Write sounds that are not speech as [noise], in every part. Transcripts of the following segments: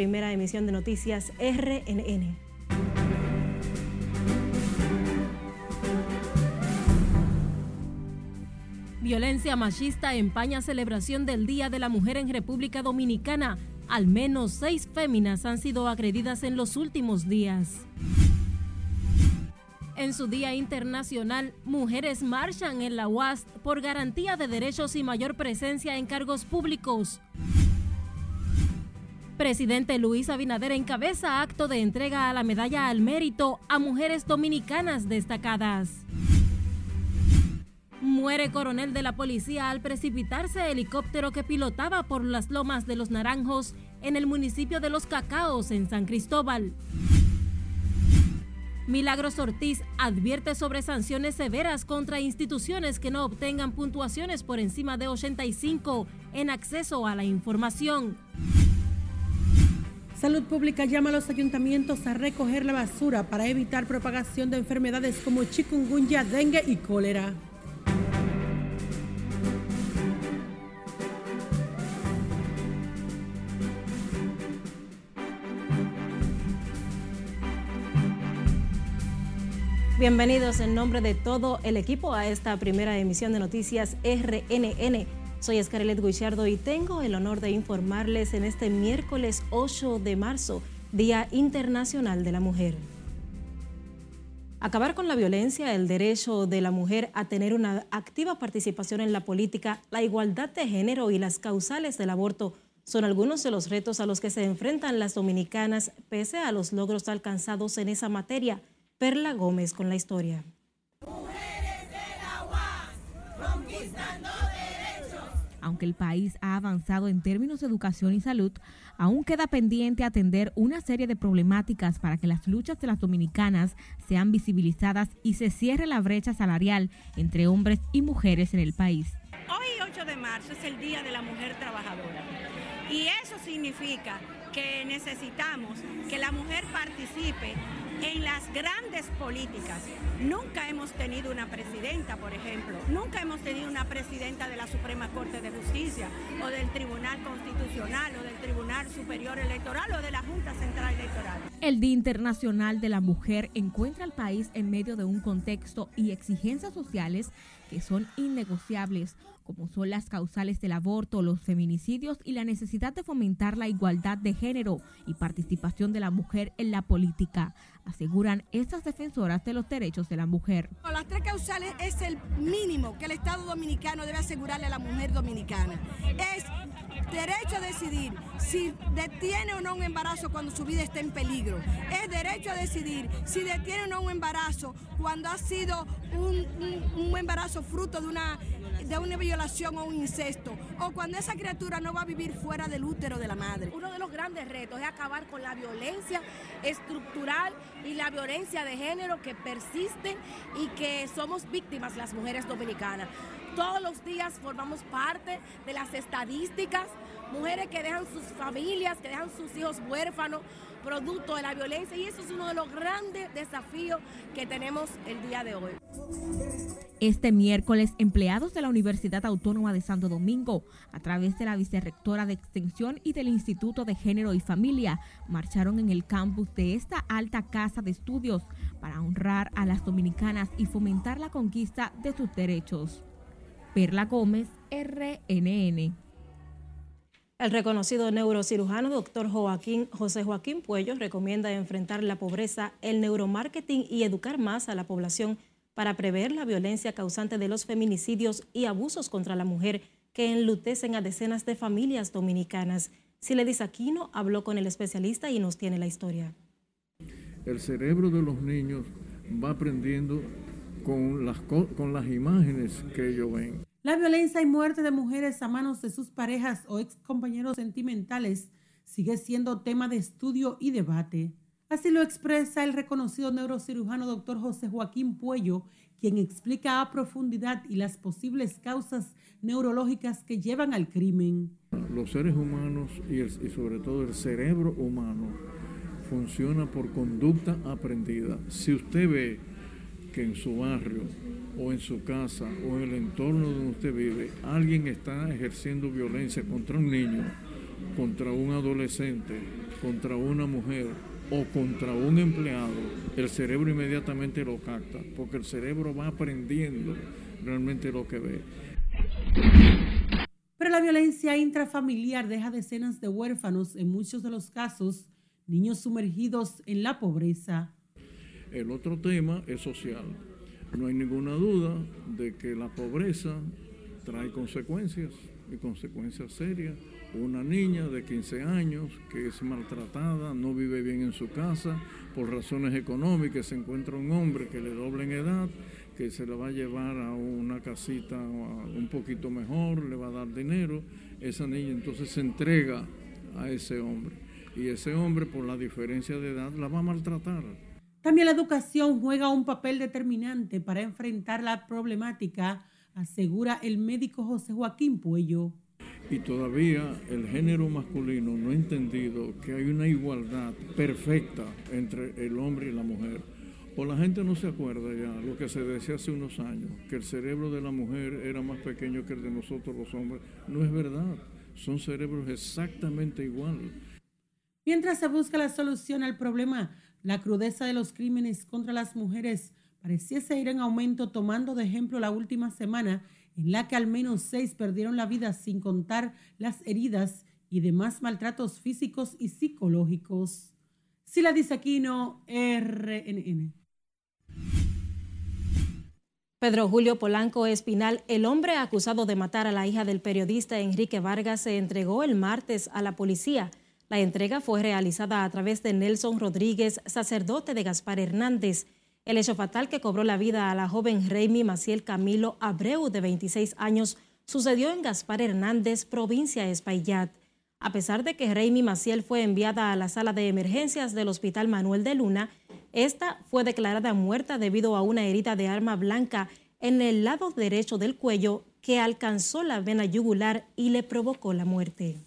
primera emisión de noticias RNN. Violencia machista empaña celebración del Día de la Mujer en República Dominicana. Al menos seis féminas han sido agredidas en los últimos días. En su Día Internacional, mujeres marchan en la UAS por garantía de derechos y mayor presencia en cargos públicos. Presidente Luis Abinader encabeza acto de entrega a la medalla al mérito a mujeres dominicanas destacadas. Muere coronel de la policía al precipitarse helicóptero que pilotaba por las lomas de los Naranjos en el municipio de Los Cacaos en San Cristóbal. Milagros Ortiz advierte sobre sanciones severas contra instituciones que no obtengan puntuaciones por encima de 85 en acceso a la información. Salud Pública llama a los ayuntamientos a recoger la basura para evitar propagación de enfermedades como chikungunya, dengue y cólera. Bienvenidos en nombre de todo el equipo a esta primera emisión de noticias RNN. Soy Scarlett Guichardo y tengo el honor de informarles en este miércoles 8 de marzo, Día Internacional de la Mujer. Acabar con la violencia, el derecho de la mujer a tener una activa participación en la política, la igualdad de género y las causales del aborto son algunos de los retos a los que se enfrentan las dominicanas pese a los logros alcanzados en esa materia. Perla Gómez con la historia. Aunque el país ha avanzado en términos de educación y salud, aún queda pendiente atender una serie de problemáticas para que las luchas de las dominicanas sean visibilizadas y se cierre la brecha salarial entre hombres y mujeres en el país. Hoy 8 de marzo es el Día de la Mujer Trabajadora y eso significa que necesitamos que la mujer participe en las grandes políticas. Nunca hemos tenido una presidenta, por ejemplo, nunca hemos tenido una presidenta de la Suprema Corte de Justicia o del Tribunal Constitucional o del Tribunal Superior Electoral o de la Junta Central Electoral. El Día Internacional de la Mujer encuentra al país en medio de un contexto y exigencias sociales que son innegociables, como son las causales del aborto, los feminicidios y la necesidad de fomentar la igualdad de género y participación de la mujer en la política, aseguran estas defensoras de los derechos de la mujer. Las tres causales es el mínimo que el Estado dominicano debe asegurarle a la mujer dominicana. Es derecho a decidir si detiene o no un embarazo cuando su vida está en peligro. Es derecho a decidir si detiene o no un embarazo cuando ha sido un, un embarazo fruto de una de una violación o un incesto, o cuando esa criatura no va a vivir fuera del útero de la madre. Uno de los grandes retos es acabar con la violencia estructural y la violencia de género que persiste y que somos víctimas las mujeres dominicanas. Todos los días formamos parte de las estadísticas, mujeres que dejan sus familias, que dejan sus hijos huérfanos, producto de la violencia y eso es uno de los grandes desafíos que tenemos el día de hoy. Este miércoles, empleados de la Universidad Autónoma de Santo Domingo, a través de la vicerrectora de Extensión y del Instituto de Género y Familia, marcharon en el campus de esta alta casa de estudios para honrar a las dominicanas y fomentar la conquista de sus derechos. Perla Gómez, RNN. El reconocido neurocirujano doctor Joaquín, José Joaquín Puello recomienda enfrentar la pobreza, el neuromarketing y educar más a la población para prever la violencia causante de los feminicidios y abusos contra la mujer que enlutecen a decenas de familias dominicanas. Siledis Aquino habló con el especialista y nos tiene la historia. El cerebro de los niños va aprendiendo con las, con las imágenes que ellos ven. La violencia y muerte de mujeres a manos de sus parejas o ex compañeros sentimentales sigue siendo tema de estudio y debate. Así lo expresa el reconocido neurocirujano doctor José Joaquín Puello, quien explica a profundidad y las posibles causas neurológicas que llevan al crimen. Los seres humanos y, sobre todo el cerebro humano funciona por conducta aprendida. Si usted ve que en su barrio o en su casa o en el entorno donde usted vive, alguien está ejerciendo violencia contra un niño, contra un adolescente, contra una mujer o contra un empleado, el cerebro inmediatamente lo capta, porque el cerebro va aprendiendo realmente lo que ve. Pero la violencia intrafamiliar deja decenas de huérfanos, en muchos de los casos, niños sumergidos en la pobreza. El otro tema es social. No hay ninguna duda de que la pobreza trae consecuencias y consecuencias serias. Una niña de 15 años que es maltratada, no vive bien en su casa, por razones económicas se encuentra un hombre que le doble en edad, que se la va a llevar a una casita un poquito mejor, le va a dar dinero, esa niña entonces se entrega a ese hombre y ese hombre por la diferencia de edad la va a maltratar. También la educación juega un papel determinante para enfrentar la problemática asegura el médico José Joaquín Puello. Y todavía el género masculino no ha entendido que hay una igualdad perfecta entre el hombre y la mujer. O la gente no se acuerda ya lo que se decía hace unos años, que el cerebro de la mujer era más pequeño que el de nosotros los hombres. No es verdad, son cerebros exactamente iguales. Mientras se busca la solución al problema, la crudeza de los crímenes contra las mujeres pareciese ir en aumento tomando de ejemplo la última semana en la que al menos seis perdieron la vida sin contar las heridas y demás maltratos físicos y psicológicos. Sila Disaquino, RNN. Pedro Julio Polanco Espinal, el hombre acusado de matar a la hija del periodista Enrique Vargas, se entregó el martes a la policía. La entrega fue realizada a través de Nelson Rodríguez, sacerdote de Gaspar Hernández. El hecho fatal que cobró la vida a la joven Reimi Maciel Camilo Abreu, de 26 años, sucedió en Gaspar Hernández, provincia de Espaillat. A pesar de que Reimi Maciel fue enviada a la sala de emergencias del Hospital Manuel de Luna, esta fue declarada muerta debido a una herida de arma blanca en el lado derecho del cuello que alcanzó la vena yugular y le provocó la muerte.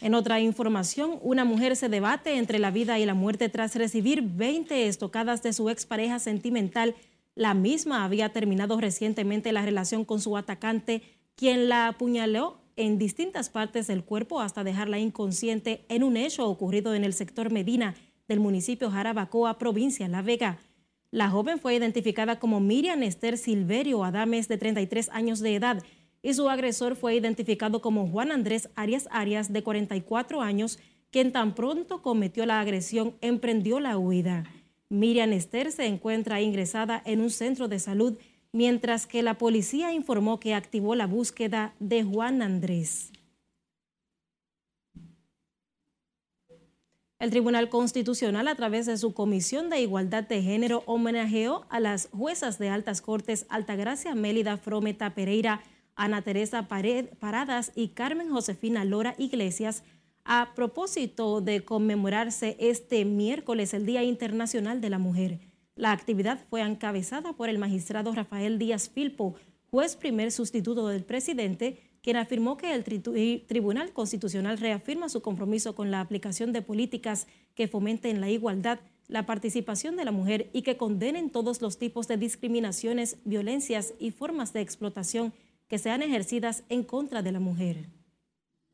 En otra información, una mujer se debate entre la vida y la muerte tras recibir 20 estocadas de su expareja sentimental. La misma había terminado recientemente la relación con su atacante, quien la apuñaló en distintas partes del cuerpo hasta dejarla inconsciente en un hecho ocurrido en el sector Medina del municipio Jarabacoa, provincia La Vega. La joven fue identificada como Miriam Esther Silverio Adames, de 33 años de edad, y su agresor fue identificado como Juan Andrés Arias Arias, de 44 años, quien tan pronto cometió la agresión emprendió la huida. Miriam Esther se encuentra ingresada en un centro de salud, mientras que la policía informó que activó la búsqueda de Juan Andrés. El Tribunal Constitucional, a través de su Comisión de Igualdad de Género, homenajeó a las juezas de altas cortes Altagracia Mélida Frometa Pereira, Ana Teresa Paradas y Carmen Josefina Lora Iglesias a propósito de conmemorarse este miércoles el Día Internacional de la Mujer. La actividad fue encabezada por el magistrado Rafael Díaz Filpo, juez primer sustituto del presidente, quien afirmó que el Tribunal Constitucional reafirma su compromiso con la aplicación de políticas que fomenten la igualdad, la participación de la mujer y que condenen todos los tipos de discriminaciones, violencias y formas de explotación que sean ejercidas en contra de la mujer.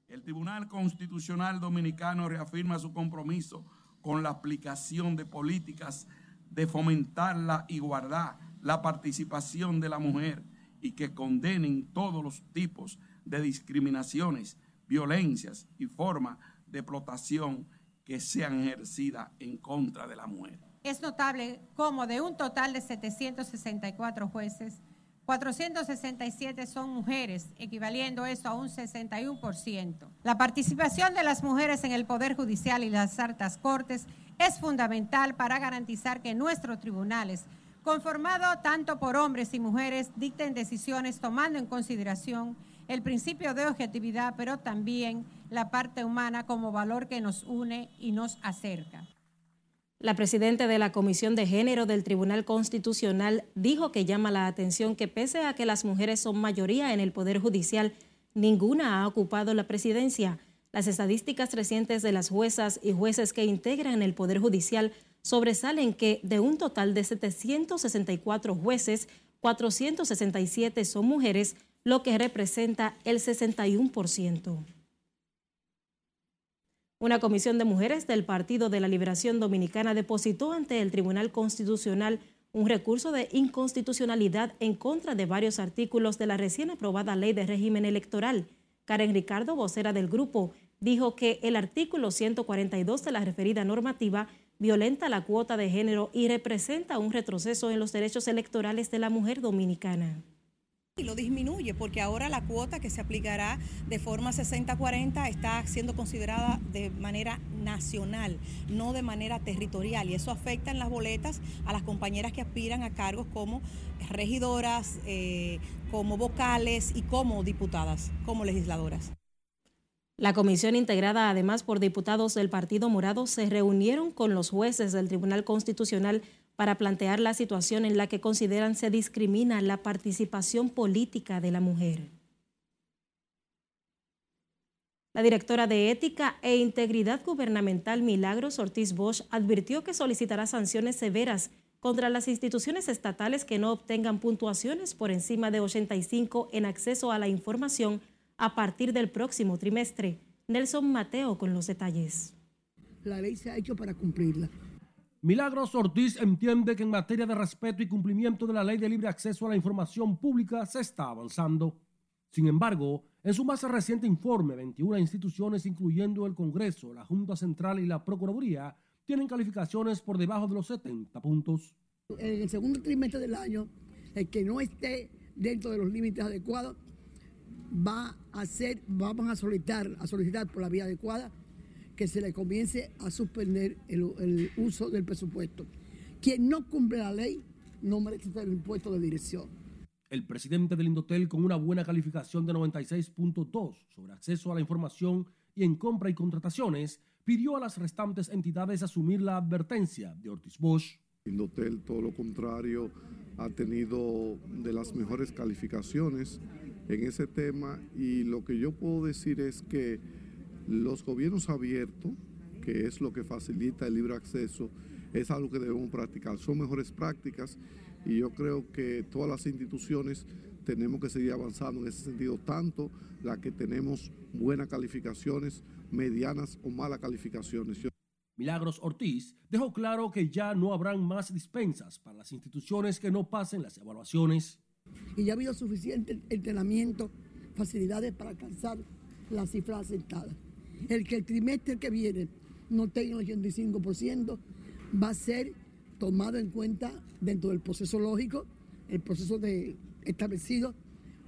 El Tribunal Constitucional Dominicano reafirma su compromiso con la aplicación de políticas de fomentar la igualdad, la participación de la mujer y que condenen todos los tipos de discriminaciones, violencias y formas de explotación que sean ejercidas en contra de la mujer. Es notable cómo de un total de 764 jueces, 467 son mujeres, equivaliendo eso a un 61%. La participación de las mujeres en el Poder Judicial y las altas cortes es fundamental para garantizar que nuestros tribunales, conformados tanto por hombres y mujeres, dicten decisiones tomando en consideración el principio de objetividad, pero también la parte humana como valor que nos une y nos acerca. La presidenta de la Comisión de Género del Tribunal Constitucional dijo que llama la atención que pese a que las mujeres son mayoría en el Poder Judicial, ninguna ha ocupado la presidencia. Las estadísticas recientes de las juezas y jueces que integran el Poder Judicial sobresalen que de un total de 764 jueces, 467 son mujeres, lo que representa el 61%. Una comisión de mujeres del Partido de la Liberación Dominicana depositó ante el Tribunal Constitucional un recurso de inconstitucionalidad en contra de varios artículos de la recién aprobada Ley de Régimen Electoral. Karen Ricardo, vocera del grupo, dijo que el artículo 142 de la referida normativa violenta la cuota de género y representa un retroceso en los derechos electorales de la mujer dominicana. Y lo disminuye porque ahora la cuota que se aplicará de forma 60-40 está siendo considerada de manera nacional, no de manera territorial. Y eso afecta en las boletas a las compañeras que aspiran a cargos como regidoras, eh, como vocales y como diputadas, como legisladoras. La comisión integrada además por diputados del Partido Morado se reunieron con los jueces del Tribunal Constitucional para plantear la situación en la que consideran se discrimina la participación política de la mujer. La directora de Ética e Integridad Gubernamental Milagros Ortiz Bosch advirtió que solicitará sanciones severas contra las instituciones estatales que no obtengan puntuaciones por encima de 85 en acceso a la información a partir del próximo trimestre. Nelson Mateo con los detalles. La ley se ha hecho para cumplirla. Milagros Ortiz entiende que en materia de respeto y cumplimiento de la ley de libre acceso a la información pública se está avanzando. Sin embargo, en su más reciente informe, 21 instituciones, incluyendo el Congreso, la Junta Central y la Procuraduría, tienen calificaciones por debajo de los 70 puntos. En el segundo trimestre del año, el que no esté dentro de los límites adecuados va a ser, vamos a solicitar, a solicitar por la vía adecuada que se le comience a suspender el, uso del presupuesto. Quien no cumple la ley no merece el impuesto de dirección. El presidente del Indotel, con una buena calificación de 96.2 sobre acceso a la información y en compra y contrataciones, pidió a las restantes entidades asumir la advertencia de Ortiz Bosch. Indotel, todo lo contrario, ha tenido de las mejores calificaciones en ese tema y lo que yo puedo decir es que los gobiernos abiertos, que es lo que facilita el libre acceso, es algo que debemos practicar. Son mejores prácticas y yo creo que todas las instituciones tenemos que seguir avanzando en ese sentido, tanto las que tenemos buenas calificaciones, medianas o malas calificaciones. Milagros Ortiz dejó claro que ya no habrán más dispensas para las instituciones que no pasen las evaluaciones y ya ha habido suficiente entrenamiento, facilidades para alcanzar la cifra aceptada. El que el trimestre que viene no tenga el 85% va a ser tomado en cuenta dentro del proceso lógico, el proceso de establecido,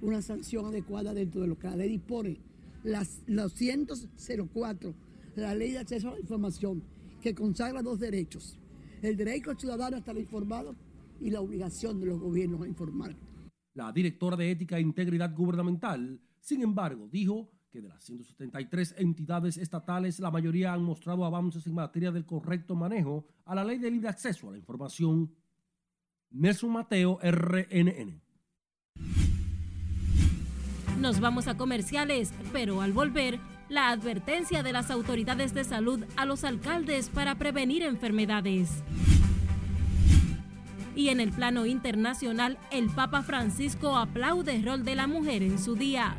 una sanción adecuada dentro de lo que la ley dispone. Las, los 104, la ley de acceso a la información, que consagra dos derechos, el derecho ciudadano a estar informado y la obligación de los gobiernos a informar. La directora de Ética e Integridad Gubernamental, sin embargo, dijo que de las 173 entidades estatales, la mayoría han mostrado avances en materia del correcto manejo a la ley de libre acceso a la información. Nelson Mateo, RNN. Nos vamos a comerciales, pero al volver, la advertencia de las autoridades de salud a los alcaldes para prevenir enfermedades. Y en el plano internacional, el Papa Francisco aplaude el rol de la mujer en su día.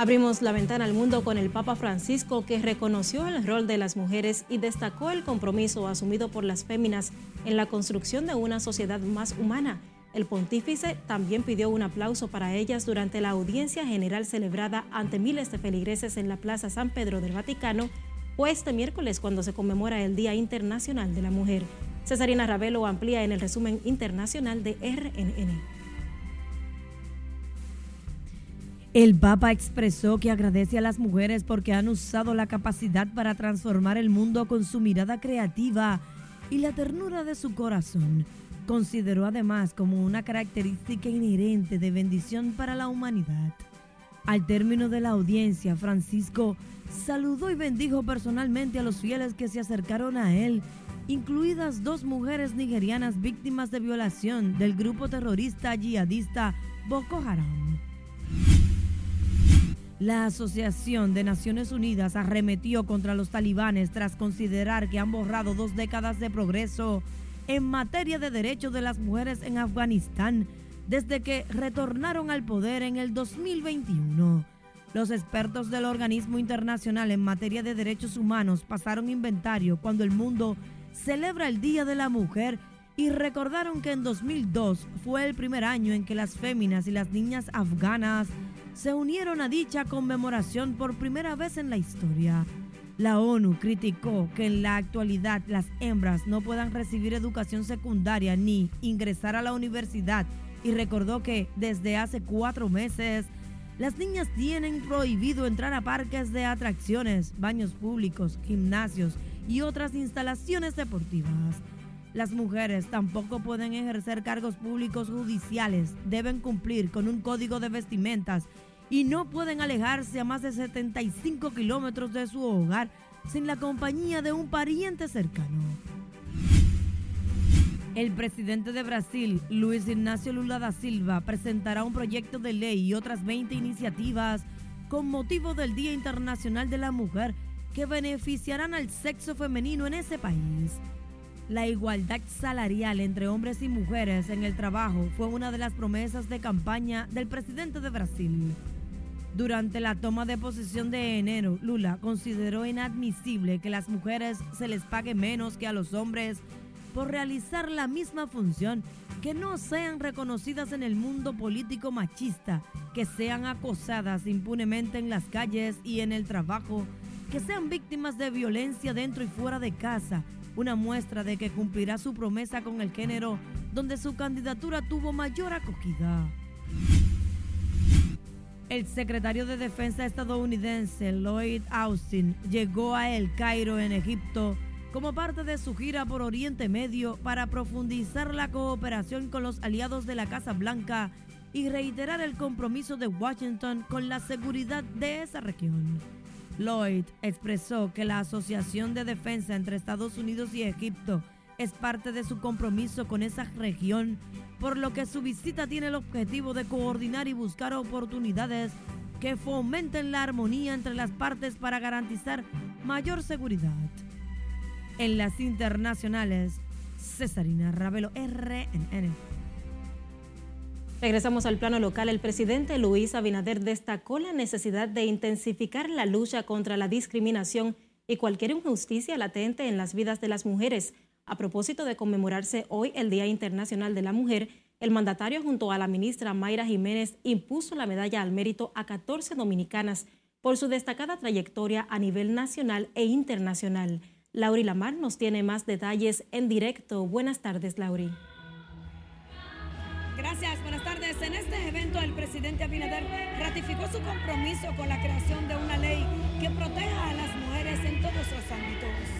Abrimos la ventana al mundo con el Papa Francisco que reconoció el rol de las mujeres y destacó el compromiso asumido por las féminas en la construcción de una sociedad más humana el pontífice también pidió un aplauso para ellas durante la audiencia general celebrada ante miles de feligreses en la Plaza San Pedro del Vaticano o este miércoles cuando se conmemora el Día Internacional de la Mujer. Cesarina Ravelo amplía en el resumen internacional de RNN. El Papa expresó que agradece a las mujeres porque han usado la capacidad para transformar el mundo con su mirada creativa y la ternura de su corazón consideró además como una característica inherente de bendición para la humanidad. Al término de la audiencia, Francisco saludó y bendijo personalmente a los fieles que se acercaron a él, incluidas dos mujeres nigerianas víctimas de violación del grupo terrorista yihadista Boko Haram. La Asociación de Naciones Unidas arremetió contra los talibanes tras considerar que han borrado dos décadas de progreso en materia de derechos de las mujeres en Afganistán desde que retornaron al poder en el 2021. Los expertos del organismo internacional en materia de derechos humanos pasaron inventario cuando el mundo celebra el Día de la Mujer y recordaron que en 2002 fue el primer año en que las féminas y las niñas afganas se unieron a dicha conmemoración por primera vez en la historia. La ONU criticó que en la actualidad las hembras no puedan recibir educación secundaria ni ingresar a la universidad y recordó que desde hace cuatro meses las niñas tienen prohibido entrar a parques de atracciones, baños públicos, gimnasios y otras instalaciones deportivas. Las mujeres tampoco pueden ejercer cargos públicos judiciales, deben cumplir con un código de vestimentas y no pueden alejarse a más de 75 kilómetros de su hogar sin la compañía de un pariente cercano. El presidente de Brasil, Luis Ignacio Lula da Silva, presentará un proyecto de ley y otras 20 iniciativas con motivo del Día Internacional de la Mujer que beneficiarán al sexo femenino en ese país. La igualdad salarial entre hombres y mujeres en el trabajo fue una de las promesas de campaña del presidente de Brasil. Durante la toma de posesión de enero, Lula consideró inadmisible que las mujeres se les pague menos que a los hombres por realizar la misma función, que no sean reconocidas en el mundo político machista, que sean acosadas impunemente en las calles y en el trabajo, que sean víctimas de violencia dentro y fuera de casa, una muestra de que cumplirá su promesa con el género donde su candidatura tuvo mayor acogida. El secretario de Defensa estadounidense Lloyd Austin llegó a El Cairo, en Egipto, como parte de su gira por Oriente Medio para profundizar la cooperación con los aliados de la Casa Blanca y reiterar el compromiso de Washington con la seguridad de esa región. Lloyd expresó que la Asociación de Defensa entre Estados Unidos y Egipto es parte de su compromiso con esa región por lo que su visita tiene el objetivo de coordinar y buscar oportunidades que fomenten la armonía entre las partes para garantizar mayor seguridad. En las internacionales, Cesarina Ravelo, RNN. Regresamos al plano local. El presidente Luis Abinader destacó la necesidad de intensificar la lucha contra la discriminación y cualquier injusticia latente en las vidas de las mujeres a propósito de conmemorarse hoy el Día Internacional de la Mujer, el mandatario junto a la ministra Mayra Jiménez impuso la medalla al mérito a 14 dominicanas por su destacada trayectoria a nivel nacional e internacional. Lauri Lamar nos tiene más detalles en directo. Buenas tardes, Lauri. Gracias, buenas tardes. En este evento el presidente Abinader ratificó su compromiso con la creación de una ley que proteja a las mujeres en todos los ámbitos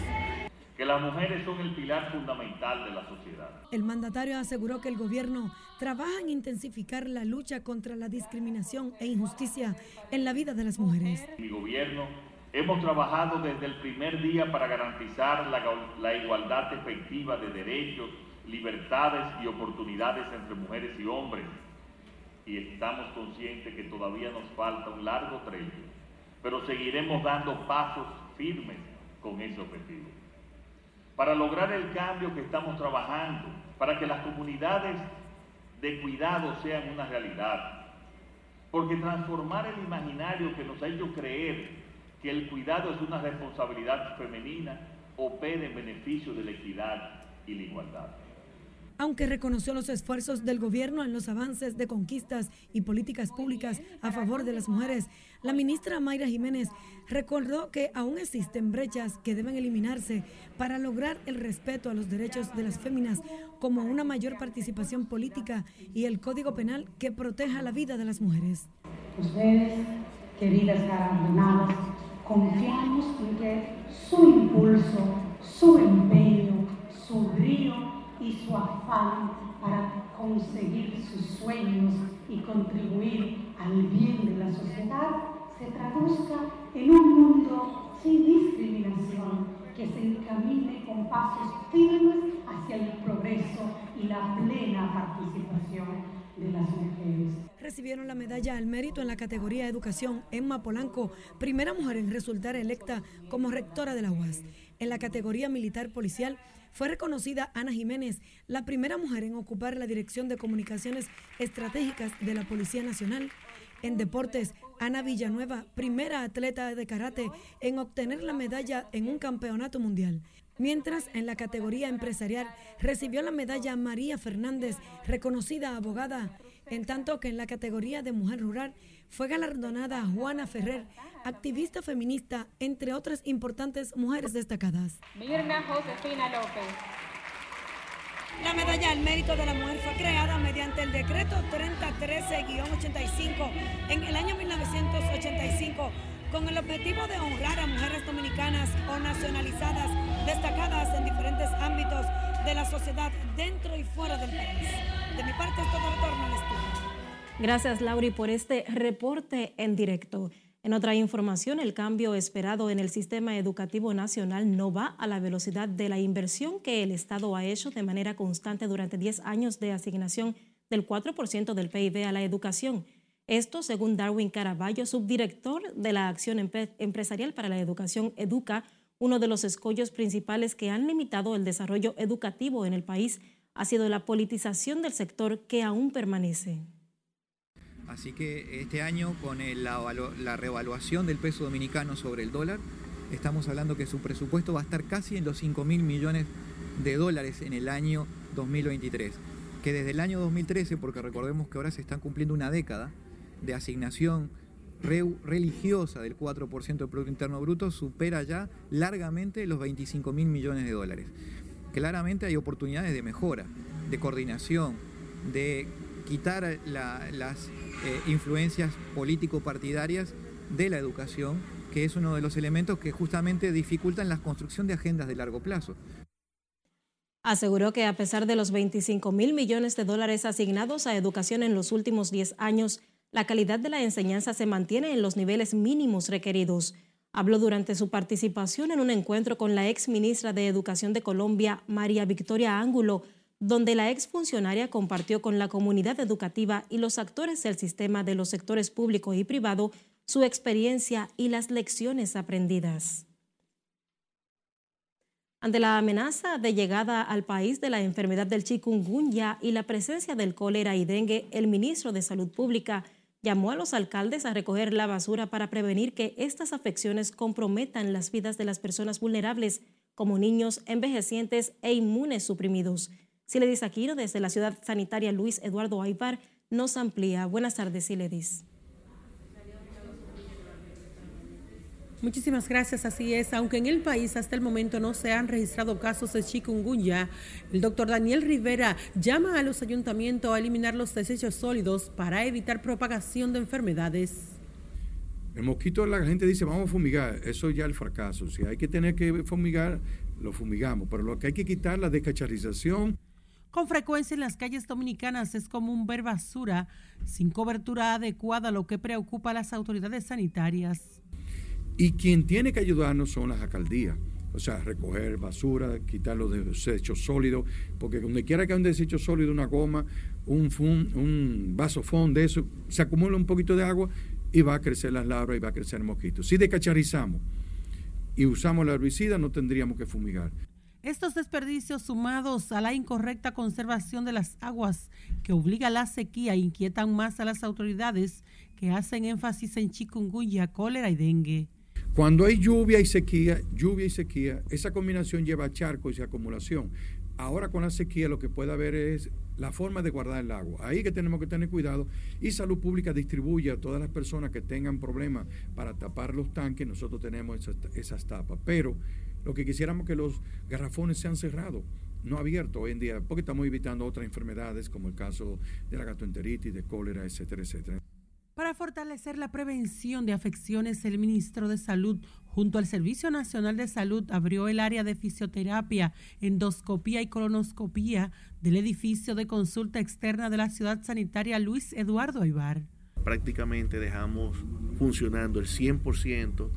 que las mujeres son el pilar fundamental de la sociedad. El mandatario aseguró que el gobierno trabaja en intensificar la lucha contra la discriminación e injusticia en la vida de las mujeres. Mi gobierno hemos trabajado desde el primer día para garantizar la, la igualdad efectiva de derechos, libertades y oportunidades entre mujeres y hombres. Y estamos conscientes que todavía nos falta un largo trecho, pero seguiremos dando pasos firmes con ese objetivo para lograr el cambio que estamos trabajando, para que las comunidades de cuidado sean una realidad. Porque transformar el imaginario que nos ha hecho creer que el cuidado es una responsabilidad femenina opera en beneficio de la equidad y la igualdad aunque reconoció los esfuerzos del gobierno en los avances de conquistas y políticas públicas a favor de las mujeres. La ministra Mayra Jiménez recordó que aún existen brechas que deben eliminarse para lograr el respeto a los derechos de las féminas, como una mayor participación política y el Código Penal que proteja la vida de las mujeres. Ustedes, queridas galardonadas, confiamos en que su impulso, su empeño, su brío y su afán para conseguir sus sueños y contribuir al bien de la sociedad se traduzca en un mundo sin discriminación que se encamine con pasos firmes hacia el progreso y la plena participación de las mujeres. Recibieron la medalla al mérito en la categoría Educación Emma Polanco, primera mujer en resultar electa como rectora de la UAS. En la categoría militar policial fue reconocida Ana Jiménez, la primera mujer en ocupar la Dirección de Comunicaciones Estratégicas de la Policía Nacional. En deportes, Ana Villanueva, primera atleta de karate en obtener la medalla en un campeonato mundial. Mientras en la categoría empresarial recibió la medalla María Fernández, reconocida abogada, en tanto que en la categoría de mujer rural fue galardonada Juana Ferrer, activista feminista, entre otras importantes mujeres destacadas. Mirna Josefina López. La medalla al mérito de la mujer fue creada mediante el decreto 3013-85 en el año 1985 con el objetivo de honrar a mujeres dominicanas o nacionalizadas destacadas en diferentes ámbitos de la sociedad dentro y fuera del país. De mi parte es todo retorno al estudio. Gracias, Lauri, por este reporte en directo. En otra información, el cambio esperado en el sistema educativo nacional no va a la velocidad de la inversión que el Estado ha hecho de manera constante durante 10 años de asignación del 4% del PIB a la educación. Esto según Darwin Caraballo, subdirector de la Acción Empresarial para la Educación Educa, uno de los escollos principales que han limitado el desarrollo educativo en el país ha sido la politización del sector que aún permanece. Así que este año, con la, revaluación del peso dominicano sobre el dólar, estamos hablando que su presupuesto va a estar casi en los 5 mil millones de dólares en el año 2023. Que desde el año 2013, porque recordemos que ahora se están cumpliendo una década de asignación religiosa del 4% del Producto Interno Bruto, supera ya largamente los 25 mil millones de dólares. Claramente hay oportunidades de mejora, de coordinación, de quitar las eh, influencias político-partidarias de la educación, que es uno de los elementos que justamente dificultan la construcción de agendas de largo plazo. Aseguró que a pesar de los 25 mil millones de dólares asignados a educación en los últimos 10 años, la calidad de la enseñanza se mantiene en los niveles mínimos requeridos. Habló durante su participación en un encuentro con la ex ministra de Educación de Colombia, María Victoria Ángulo, donde la exfuncionaria compartió con la comunidad educativa y los actores del sistema de los sectores público y privado su experiencia y las lecciones aprendidas. Ante la amenaza de llegada al país de la enfermedad del chikungunya y la presencia del cólera y dengue, el ministro de Salud Pública llamó a los alcaldes a recoger la basura para prevenir que estas afecciones comprometan las vidas de las personas vulnerables, como niños, envejecientes e inmunes suprimidos. Siledis Aquino, desde la ciudad sanitaria Luis Eduardo Aybar, nos amplía. Buenas tardes, Siledis. Muchísimas gracias, así es. Aunque en el país hasta el momento no se han registrado casos de chikungunya, el doctor Daniel Rivera llama a los ayuntamientos a eliminar los desechos sólidos para evitar propagación de enfermedades. El mosquito, la gente dice, vamos a fumigar, eso ya es el fracaso. Si hay que tener que fumigar, lo fumigamos, pero lo que hay que quitar es la descacharización con frecuencia en las calles dominicanas es común ver basura sin cobertura adecuada, lo que preocupa a las autoridades sanitarias. Y quien tiene que ayudarnos son las alcaldías. O sea, recoger basura, quitar los desechos sólidos, porque donde quiera que haya un desecho sólido, una goma, un, un vaso de eso, se acumula un poquito de agua y va a crecer las larvas y va a crecer el mosquito. Si descacharizamos y usamos la herbicida, no tendríamos que fumigar. Estos desperdicios sumados a la incorrecta conservación de las aguas que obliga a la sequía inquietan más a las autoridades que hacen énfasis en chikungunya, cólera y dengue. Cuando hay lluvia y sequía, lluvia y sequía, esa combinación lleva a charcos y acumulación. Ahora con la sequía lo que puede haber es la forma de guardar el agua. Ahí que tenemos que tener cuidado y Salud Pública distribuye a todas las personas que tengan problemas para tapar los tanques, nosotros tenemos esas, esas tapas. Pero lo que quisiéramos que los garrafones sean cerrados, no abiertos hoy en día, porque estamos evitando otras enfermedades como el caso de la gastroenteritis, de cólera, etcétera, etcétera. Para fortalecer la prevención de afecciones, el ministro de Salud, junto al Servicio Nacional de Salud, abrió el área de fisioterapia, endoscopía y colonoscopía del edificio de consulta externa de la ciudad sanitaria Luis Eduardo Aybar. Prácticamente dejamos funcionando el 100%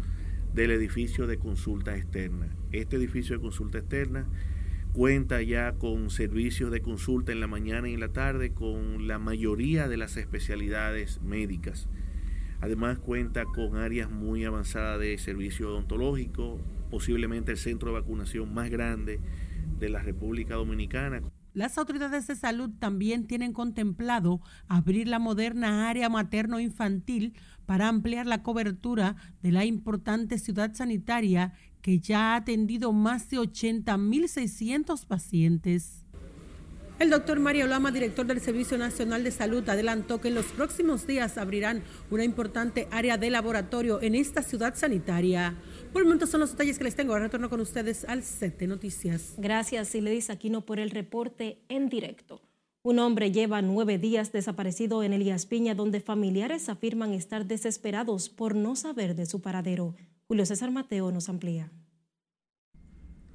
del edificio de consulta externa. Este edificio de consulta externa cuenta ya con servicios de consulta en la mañana y en la tarde con la mayoría de las especialidades médicas. Además cuenta con áreas muy avanzadas de servicio odontológico, posiblemente el centro de vacunación más grande de la República Dominicana. Las autoridades de salud también tienen contemplado abrir la moderna área materno-infantil para ampliar la cobertura de la importante ciudad sanitaria que ya ha atendido más de 80.600 pacientes. El doctor Mario Lama, director del Servicio Nacional de Salud, adelantó que en los próximos días abrirán una importante área de laboratorio en esta ciudad sanitaria. Por el momento son los detalles que les tengo. Ahora retorno con ustedes al set de noticias. Gracias, Siledis Aquino, por el reporte en directo. Un hombre lleva nueve días desaparecido en Elías Piña, donde familiares afirman estar desesperados por no saber de su paradero. Julio César Mateo nos amplía.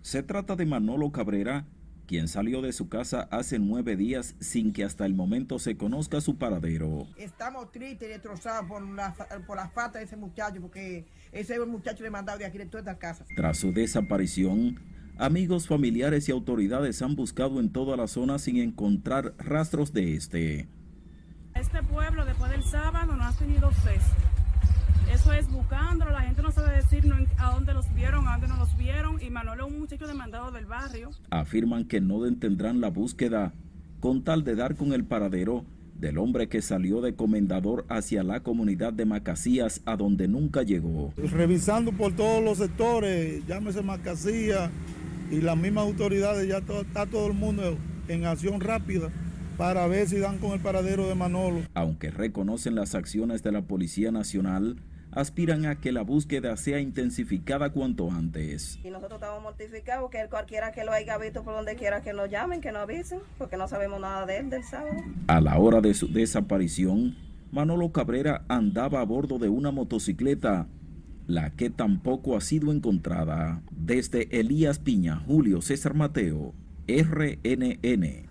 Se trata de Manolo Cabrera, quien salió de su casa hace nueve días sin que hasta el momento se conozca su paradero. Estamos tristes y destrozados por la, por la falta de ese muchacho, porque ese muchacho demandado de aquí de toda esta casa. Tras su desaparición, amigos, familiares y autoridades han buscado en toda la zona sin encontrar rastros de este. Este pueblo después del sábado no ha tenido ceso. Eso es buscándolo, la gente no sabe decir a dónde los vieron, a dónde no los vieron, y Manolo es un muchacho demandado del barrio. Afirman que no detendrán la búsqueda con tal de dar con el paradero del hombre que salió de comendador hacia la comunidad de Macasías, a donde nunca llegó. Revisando por todos los sectores, llámese Macasías y las mismas autoridades, ya está todo el mundo en acción rápida para ver si dan con el paradero de Manolo. Aunque reconocen las acciones de la Policía Nacional, aspiran a que la búsqueda sea intensificada cuanto antes. Y nosotros estamos mortificados que cualquiera que lo haya visto por donde quiera que nos llamen, que nos avisen, porque no sabemos nada de él del sábado. A la hora de su desaparición, Manolo Cabrera andaba a bordo de una motocicleta, la que tampoco ha sido encontrada. Desde Elías Piña, Julio César Mateo, RNN.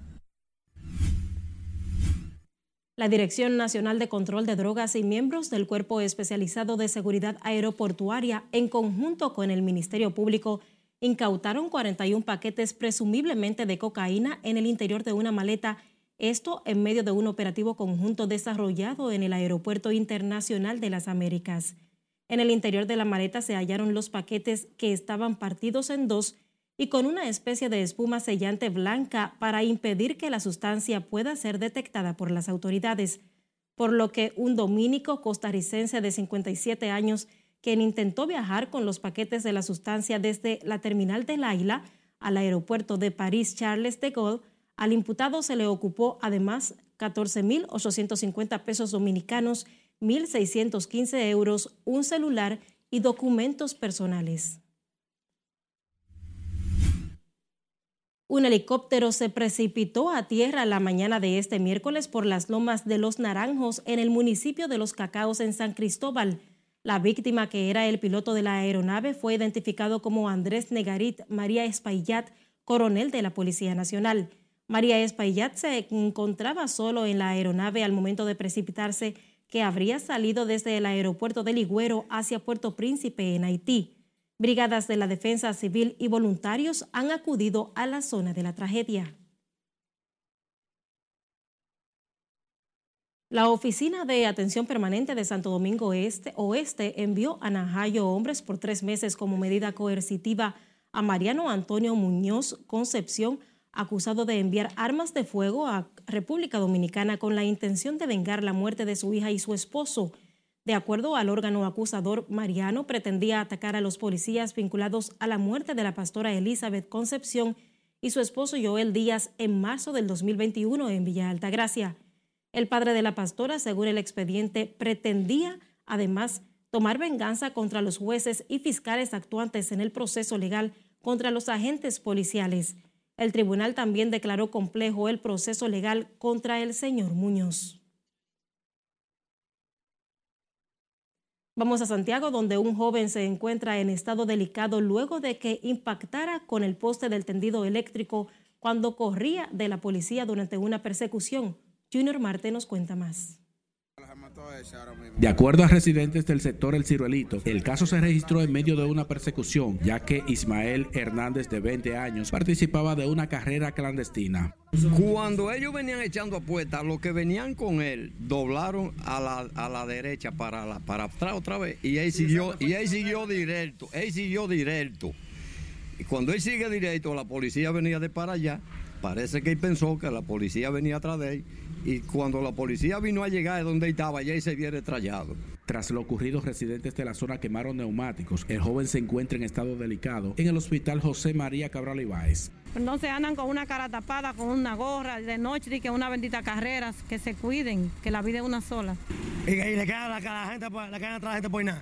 La Dirección Nacional de Control de Drogas y miembros del Cuerpo Especializado de Seguridad Aeroportuaria, en conjunto con el Ministerio Público, incautaron 41 paquetes presumiblemente de cocaína en el interior de una maleta, esto en medio de un operativo conjunto desarrollado en el Aeropuerto Internacional de las Américas. En el interior de la maleta se hallaron los paquetes que estaban partidos en dos y con una especie de espuma sellante blanca para impedir que la sustancia pueda ser detectada por las autoridades, por lo que un dominico costarricense de 57 años, quien intentó viajar con los paquetes de la sustancia desde la terminal de Laila al aeropuerto de París Charles de Gaulle, al imputado se le ocupó además 14.850 pesos dominicanos, 1.615 euros, un celular y documentos personales. Un helicóptero se precipitó a tierra la mañana de este miércoles por las lomas de Los Naranjos en el municipio de Los Cacaos en San Cristóbal. La víctima, que era el piloto de la aeronave, fue identificado como Andrés Negarit María Espaillat, coronel de la Policía Nacional. María Espaillat se encontraba solo en la aeronave al momento de precipitarse, que habría salido desde el aeropuerto de Ligüero hacia Puerto Príncipe, en Haití. Brigadas de la Defensa Civil y voluntarios han acudido a la zona de la tragedia. La Oficina de Atención Permanente de Santo Domingo Este, Oeste envió a Najayo Hombres por tres meses como medida coercitiva a Mariano Antonio Muñoz Concepción, acusado de enviar armas de fuego a República Dominicana con la intención de vengar la muerte de su hija y su esposo. De acuerdo al órgano acusador, Mariano pretendía atacar a los policías vinculados a la muerte de la pastora Elizabeth Concepción y su esposo Joel Díaz en marzo del 2021 en Villa Altagracia. El padre de la pastora, según el expediente, pretendía además tomar venganza contra los jueces y fiscales actuantes en el proceso legal contra los agentes policiales. El tribunal también declaró complejo el proceso legal contra el señor Muñoz. Vamos a Santiago, donde un joven se encuentra en estado delicado luego de que impactara con el poste del tendido eléctrico cuando corría de la policía durante una persecución. Junior Marte nos cuenta más. De acuerdo a residentes del sector El Ciruelito, el caso se registró en medio de una persecución, ya que Ismael Hernández, de 20 años, participaba de una carrera clandestina. Cuando ellos venían echando apuestas, los que venían con él doblaron a la, a la derecha para, la, para atrás otra vez y él siguió, y él siguió directo, él siguió directo. Y cuando él sigue directo, la policía venía de para allá. Parece que él pensó que la policía venía atrás de él. Y cuando la policía vino a llegar a donde él estaba, ya se viene trallado. Tras lo ocurrido, residentes de la zona quemaron neumáticos. El joven se encuentra en estado delicado en el hospital José María Cabral Ibáez. Entonces andan con una cara tapada, con una gorra de noche y que una bendita carrera, que se cuiden, que la vida es una sola. Y, y le queda la, la gente, por- le queda atrás la gente por nada.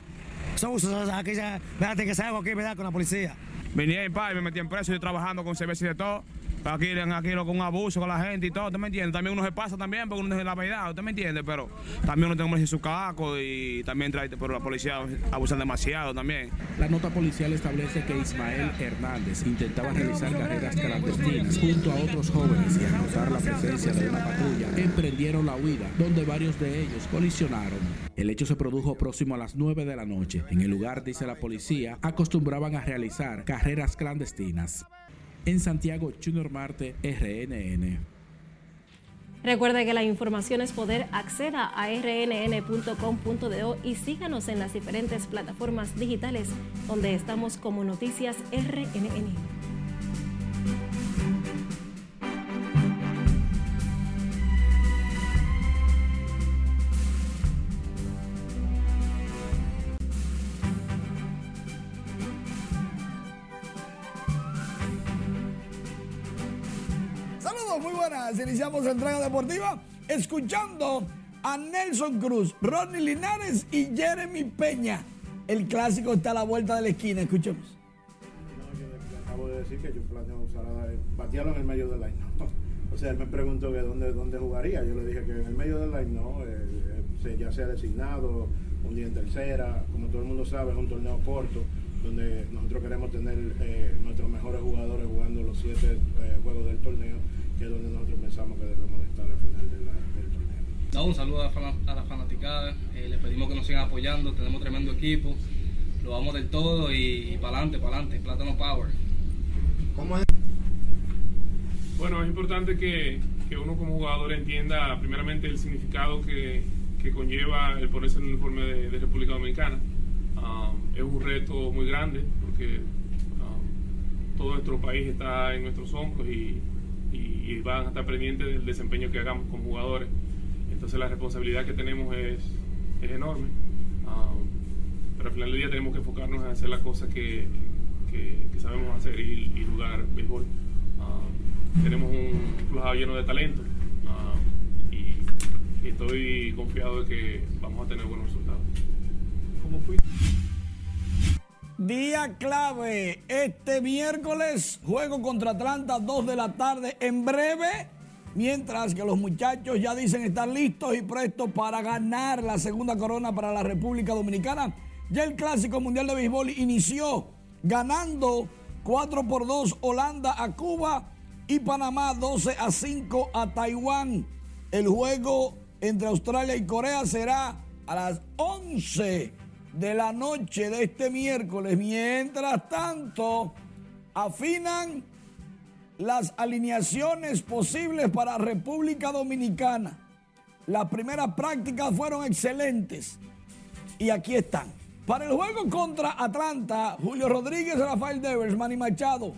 Son usos, aquí ya, que salgo aquí, ¿verdad? Con la policía. Venía en paz y me metí en preso, yo trabajando con cerveza y de todo. Aquí, aquí con un abuso con la gente y todo, ¿usted me entiende? También uno se pasa también porque uno es la verdad, ¿usted me entiende? Pero también uno tiene que su caco y también trae, pero la policía abusan demasiado también. La nota policial establece que Ismael Hernández intentaba realizar carreras clandestinas junto a otros jóvenes y al notar la presencia de una patrulla emprendieron la huida, donde varios de ellos colisionaron. El hecho se produjo próximo a las 9 de la noche. En el lugar, dice la policía, acostumbraban a realizar carreras clandestinas. En Santiago, Junior Marte, RNN. Recuerde que la información es poder. Acceda a rnn.com.do y síganos en las diferentes plataformas digitales donde estamos como Noticias RNN. Muy buenas. Iniciamos la entrega deportiva escuchando a Nelson Cruz, Ronnie Linares y Jeremy Peña. El clásico está a la vuelta de la esquina. Escuchemos. Acabo de decir que yo planeo usar a, batearlo en el medio del line. ¿no? [laughs] O sea, él me preguntó que dónde, dónde jugaría. Yo le dije que en el medio del line no, eh, eh, ya sea designado, un día en tercera. Como todo el mundo sabe, es un torneo corto donde nosotros queremos tener eh, nuestros mejores jugadores jugando los siete eh, juegos del torneo, que es donde nosotros pensamos que debemos de estar al final de la- del torneo. No, un saludo a la, a la fanaticada. Eh, les pedimos que nos sigan apoyando. Tenemos tremendo equipo. Lo vamos del todo y, para adelante, para adelante. Plátano Power. ¿Cómo es? Bueno, es importante que, que uno como jugador entienda primeramente el significado que, que conlleva el ponerse en el uniforme de, de República Dominicana. Um, es un reto muy grande porque um, todo nuestro país está en nuestros hombros y, y- y van a estar pendientes del desempeño que hagamos como jugadores. Entonces la responsabilidad que tenemos es, es enorme. Um, pero al final del día tenemos que enfocarnos en hacer las cosas que, que- que sabemos hacer y, y jugar béisbol. Um, tenemos un club lleno de talento y, y estoy confiado de que vamos a tener buenos resultados. ¿Cómo fui? Día clave este miércoles, juego contra Atlanta, 2 de la tarde en breve, mientras que los muchachos ya dicen estar listos y prestos para ganar la segunda corona para la República Dominicana. Ya el Clásico Mundial de Béisbol inició ganando 4 por 2 Holanda a Cuba y Panamá 12 a 5 a Taiwán. El juego entre Australia y Corea será a las 11 de la noche de este miércoles. Mientras tanto, afinan las alineaciones posibles para República Dominicana. Las primeras prácticas fueron excelentes y aquí están. Para el juego contra Atlanta, Julio Rodríguez, Rafael Devers, Manny Machado.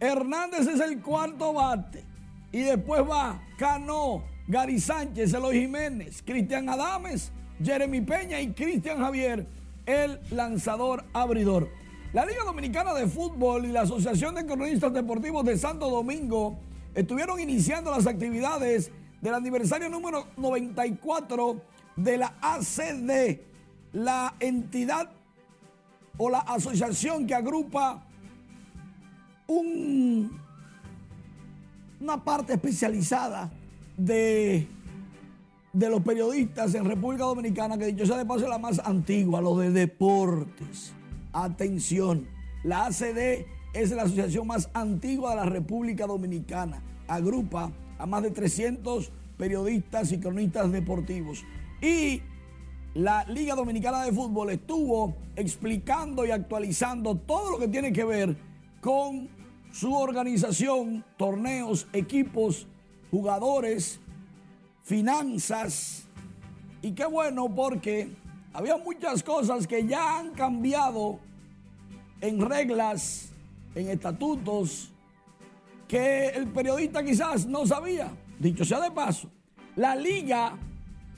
Hernández es el cuarto bate. Y después va Cano, Gary Sánchez, Eloy Jiménez, Cristian Adames, Jeremy Peña y Cristian Javier, el lanzador abridor. La Liga Dominicana de Fútbol y la Asociación de Cronistas Deportivos de Santo Domingo estuvieron iniciando las actividades del aniversario número 94 de la ACD, la entidad o la asociación que agrupa un, una parte especializada de, de los periodistas en República Dominicana, que dicho sea de paso es la más antigua, lo de deportes. Atención, la ACD es la asociación más antigua de la República Dominicana. Agrupa a más de 300 periodistas y cronistas deportivos. Y la Liga Dominicana de Fútbol estuvo explicando y actualizando todo lo que tiene que ver con su organización, torneos, equipos, jugadores, finanzas. Y qué bueno porque había muchas cosas que ya han cambiado en reglas en estatutos que el periodista quizás no sabía. Dicho sea de paso, la liga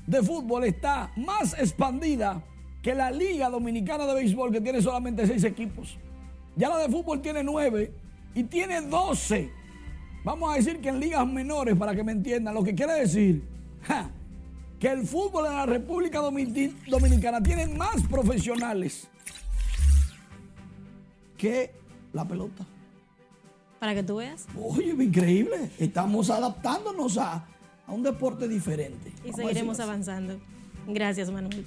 de fútbol está más expandida que la liga dominicana de béisbol que tiene solamente seis equipos. Ya la de fútbol tiene nueve y tiene doce. Vamos a decir que en ligas menores, para que me entiendan, lo que quiere decir ja, que el fútbol en la República Dominicana tiene más profesionales que la pelota. Para que tú veas. Oye, increíble. Estamos adaptándonos a, a un deporte diferente. Y seguiremos avanzando. Gracias, Manuel.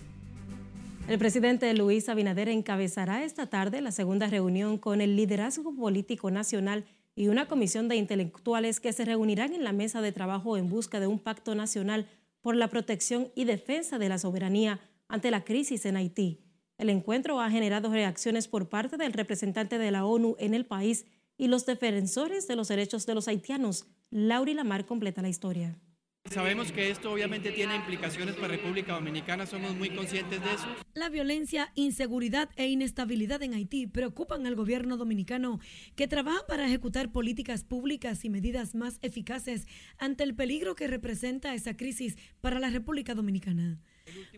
El presidente Luis Abinader encabezará esta tarde la segunda reunión con el liderazgo político nacional y una comisión de intelectuales que se reunirán en la mesa de trabajo en busca de un pacto nacional por la protección y defensa de la soberanía ante la crisis en Haití. El encuentro ha generado reacciones por parte del representante de la ONU en el país y los defensores de los derechos de los haitianos. Lauri Lamar completa la historia. Sabemos que esto obviamente tiene implicaciones para República Dominicana, somos muy conscientes de eso. La violencia, inseguridad e inestabilidad en Haití preocupan al gobierno dominicano, que trabaja para ejecutar políticas públicas y medidas más eficaces ante el peligro que representa esa crisis para la República Dominicana.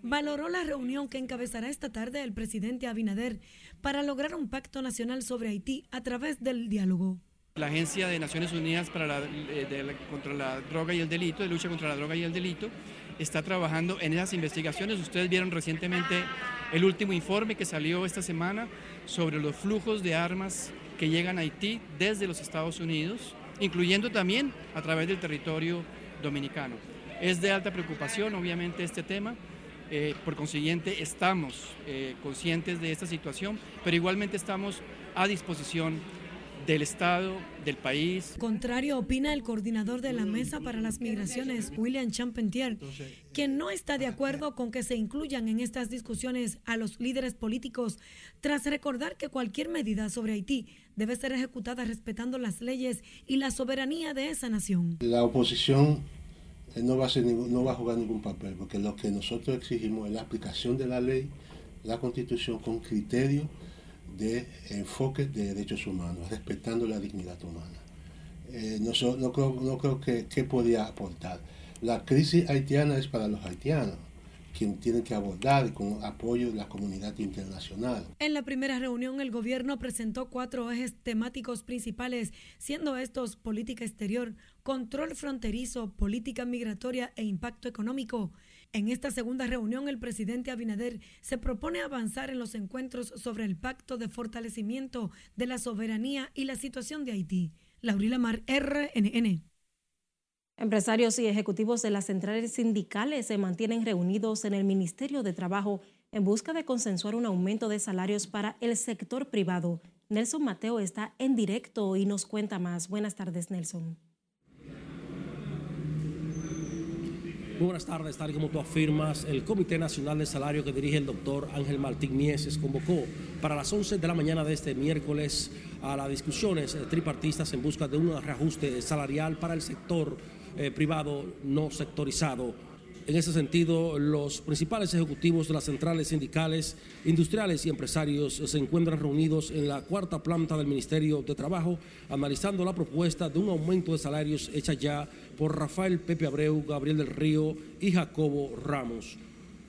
Valoró la reunión que encabezará esta tarde el presidente Abinader para lograr un pacto nacional sobre Haití a través del diálogo. La Agencia de Naciones Unidas para la, eh, contra la Droga y el Delito, de lucha contra la droga y el delito, está trabajando en esas investigaciones. Ustedes vieron recientemente el último informe que salió esta semana sobre los flujos de armas que llegan a Haití desde los Estados Unidos, incluyendo también a través del territorio dominicano. Es de alta preocupación, obviamente, este tema. Eh, por consiguiente, estamos eh, conscientes de esta situación, pero igualmente estamos a disposición del Estado, del país. Contrario opina el coordinador de la Mesa para las Migraciones, William Champentier, quien no está de acuerdo con que se incluyan en estas discusiones a los líderes políticos, tras recordar que cualquier medida sobre Haití debe ser ejecutada respetando las leyes y la soberanía de esa nación. La oposición no va, a no va a jugar ningún papel, porque lo que nosotros exigimos es la aplicación de la ley, la constitución con criterio de enfoque de derechos humanos, respetando la dignidad humana. Eh, no, no, creo, no creo que, que podía aportar. La crisis haitiana es para los haitianos quien tienen que abordar con apoyo de la comunidad internacional. En la primera reunión, el gobierno presentó cuatro ejes temáticos principales, siendo estos política exterior, control fronterizo, política migratoria e impacto económico. En esta segunda reunión, el presidente Abinader se propone avanzar en los encuentros sobre el pacto de fortalecimiento de la soberanía y la situación de Haití. Laurila Mar, RNN. Empresarios y ejecutivos de las centrales sindicales se mantienen reunidos en el Ministerio de Trabajo en busca de consensuar un aumento de salarios para el sector privado. Nelson Mateo está en directo y nos cuenta más. Buenas tardes, Nelson. Muy buenas tardes, tal y como tú afirmas, el Comité Nacional de Salario que dirige el doctor Ángel Martín Mieses convocó para las 11 de la mañana de este miércoles a las discusiones tripartistas en busca de un reajuste salarial para el sector eh, privado no sectorizado. En ese sentido, los principales ejecutivos de las centrales sindicales, industriales y empresarios se encuentran reunidos en la cuarta planta del Ministerio de Trabajo, analizando la propuesta de un aumento de salarios hecha ya por Rafael Pepe Abreu, Gabriel del Río y Jacobo Ramos.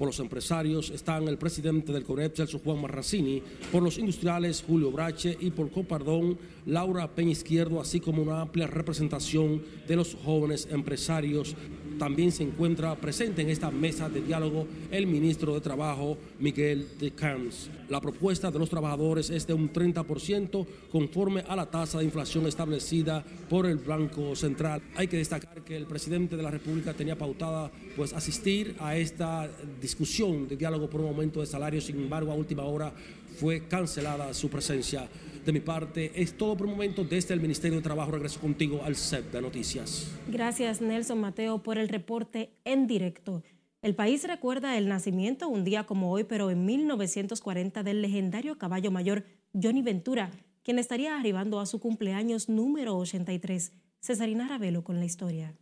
Por los empresarios están el presidente del CONEP, Celso Juan Marracini, por los industriales Julio Brache. Y por Copardón, Laura Peña Izquierdo, así como una amplia representación de los jóvenes empresarios también se encuentra presente en esta mesa de diálogo el ministro de Trabajo, Miguel de Camps. La propuesta de los trabajadores es de un 30% conforme a la tasa de inflación establecida por el Banco Central. Hay que destacar que el presidente de la República tenía pautada pues asistir a esta discusión de diálogo por un aumento de salario, sin embargo a última hora fue cancelada su presencia. De mi parte, es todo por un momento. Desde el Ministerio de Trabajo regreso contigo al set de noticias. Gracias, Nelson Mateo, por el reporte en directo. El país recuerda el nacimiento un día como hoy, pero en 1940, del legendario caballo mayor Johnny Ventura, quien estaría arribando a su cumpleaños número 83. Cesarina Ravelo con la historia.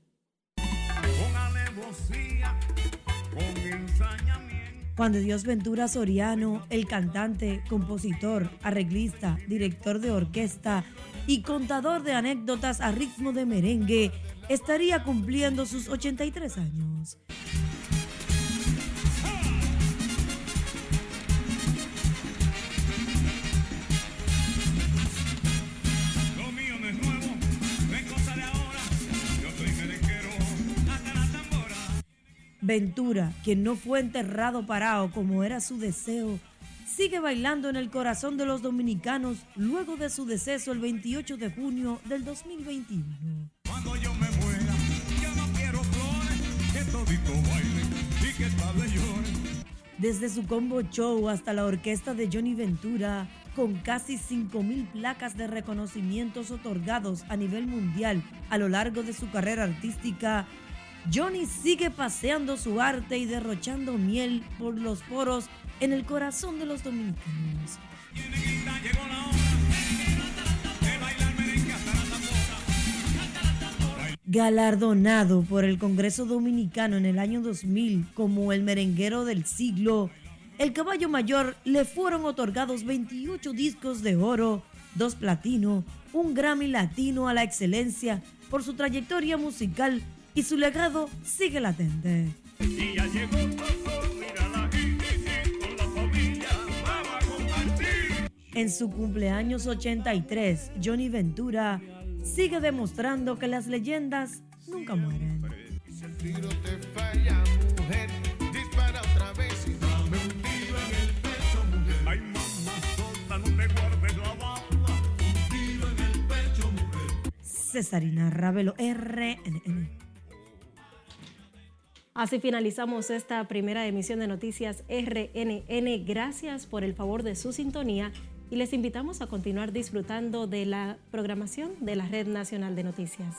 Juan de Dios Ventura Soriano, el cantante, compositor, arreglista, director de orquesta y contador de anécdotas a ritmo de merengue, estaría cumpliendo sus 83 años. Ventura, quien no fue enterrado parado como era su deseo, sigue bailando en el corazón de los dominicanos luego de su deceso el 28 de junio del 2021. Cuando yo me muera, yo no quiero flores, que todito baile y que tal llore. Desde su combo show hasta la orquesta de Johnny Ventura, con casi 5.000 placas de reconocimientos otorgados a nivel mundial a lo largo de su carrera artística, Johnny sigue paseando su arte y derrochando miel por los poros en el corazón de los dominicanos. Galardonado por el Congreso Dominicano en el año 2000 como el merenguero del siglo, el caballo mayor le fueron otorgados 28 discos de oro, dos platino, un Grammy latino a la excelencia por su trayectoria musical y su legado sigue latente. Y ya llegó. En su cumpleaños 83, Johnny Ventura sigue demostrando que las leyendas nunca mueren. Cesarina Ravelo, RNN. Así finalizamos esta primera emisión de Noticias RNN. Gracias por el favor de su sintonía y les invitamos a continuar disfrutando de la programación de la Red Nacional de Noticias.